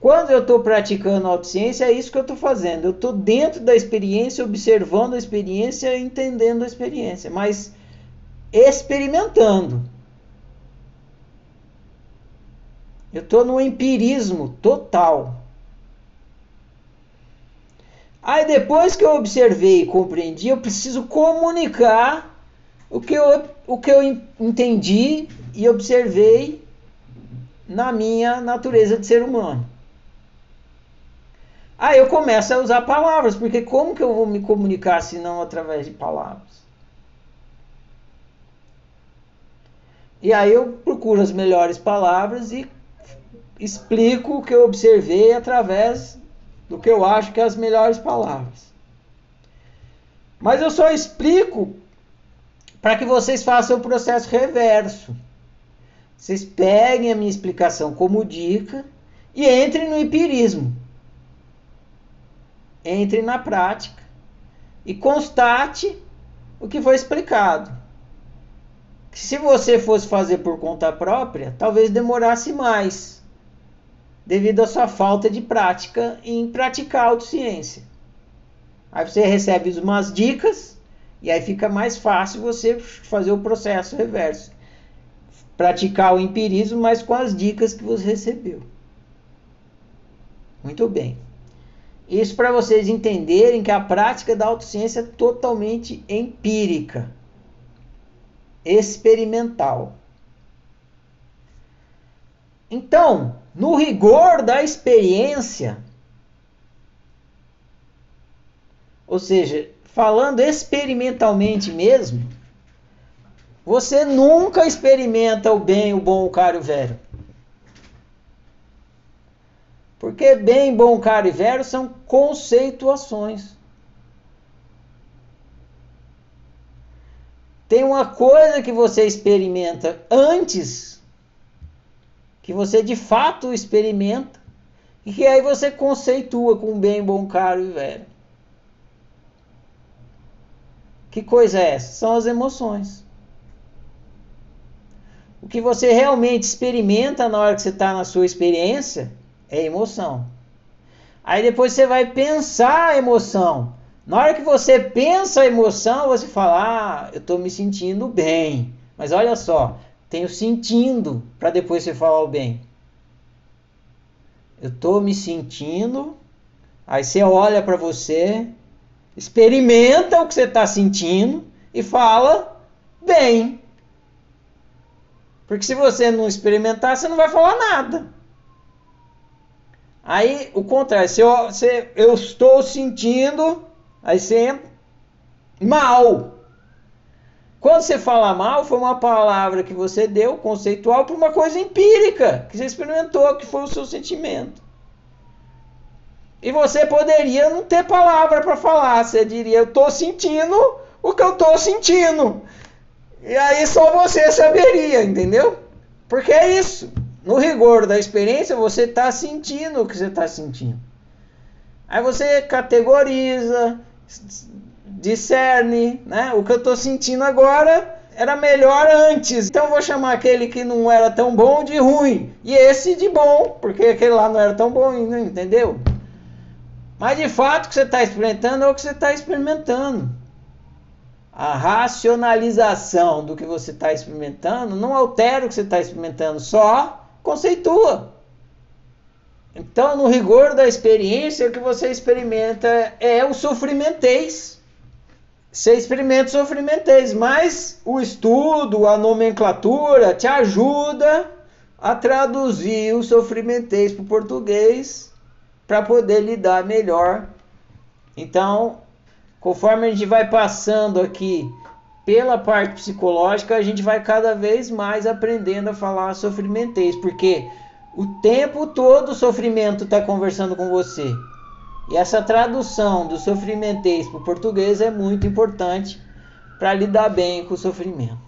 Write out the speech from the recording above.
Quando eu estou praticando autociência, é isso que eu estou fazendo. Eu estou dentro da experiência, observando a experiência, entendendo a experiência, mas experimentando. Eu estou no empirismo total. Aí depois que eu observei e compreendi, eu preciso comunicar o que eu, o que eu entendi e observei na minha natureza de ser humano. Aí eu começo a usar palavras, porque como que eu vou me comunicar se não através de palavras? E aí eu procuro as melhores palavras e explico o que eu observei através do que eu acho que é as melhores palavras. Mas eu só explico para que vocês façam o processo reverso. Vocês peguem a minha explicação como dica e entrem no empirismo. Entre na prática e constate o que foi explicado. Se você fosse fazer por conta própria, talvez demorasse mais devido à sua falta de prática em praticar a autociência. Aí você recebe umas dicas e aí fica mais fácil você fazer o processo reverso. Praticar o empirismo, mas com as dicas que você recebeu. Muito bem. Isso para vocês entenderem que a prática da autociência é totalmente empírica, experimental. Então, no rigor da experiência, ou seja, falando experimentalmente mesmo, você nunca experimenta o bem, o bom, o caro e o velho. Porque bem, bom, caro e velho são conceituações. Tem uma coisa que você experimenta antes que você de fato experimenta e que aí você conceitua com bem, bom, caro e velho. Que coisa é essa? São as emoções. O que você realmente experimenta na hora que você está na sua experiência é emoção. Aí depois você vai pensar a emoção. Na hora que você pensa a emoção, você fala: Ah, eu estou me sentindo bem. Mas olha só, tenho sentindo para depois você falar o bem. Eu tô me sentindo, aí você olha para você, experimenta o que você está sentindo e fala bem. Porque se você não experimentar, você não vai falar nada. Aí o contrário, se eu, se eu estou sentindo, aí você mal. Quando você fala mal, foi uma palavra que você deu, conceitual, para uma coisa empírica, que você experimentou, que foi o seu sentimento. E você poderia não ter palavra para falar, você diria, eu estou sentindo o que eu estou sentindo. E aí só você saberia, entendeu? Porque é isso. No rigor da experiência, você está sentindo o que você está sentindo. Aí você categoriza, discerne, né? O que eu estou sentindo agora era melhor antes. Então vou chamar aquele que não era tão bom de ruim e esse de bom, porque aquele lá não era tão bom, entendeu? Mas de fato o que você está experimentando é o que você está experimentando. A racionalização do que você está experimentando não altera o que você está experimentando, só conceitua. Então, no rigor da experiência, o que você experimenta é o sofrimentez. Você experimenta sofrimentez, mas o estudo, a nomenclatura te ajuda a traduzir o sofrimentez para o português para poder lidar melhor. Então, conforme a gente vai passando aqui pela parte psicológica, a gente vai cada vez mais aprendendo a falar sofrimentez, porque o tempo todo o sofrimento está conversando com você. E essa tradução do sofrimentês para o português é muito importante para lidar bem com o sofrimento.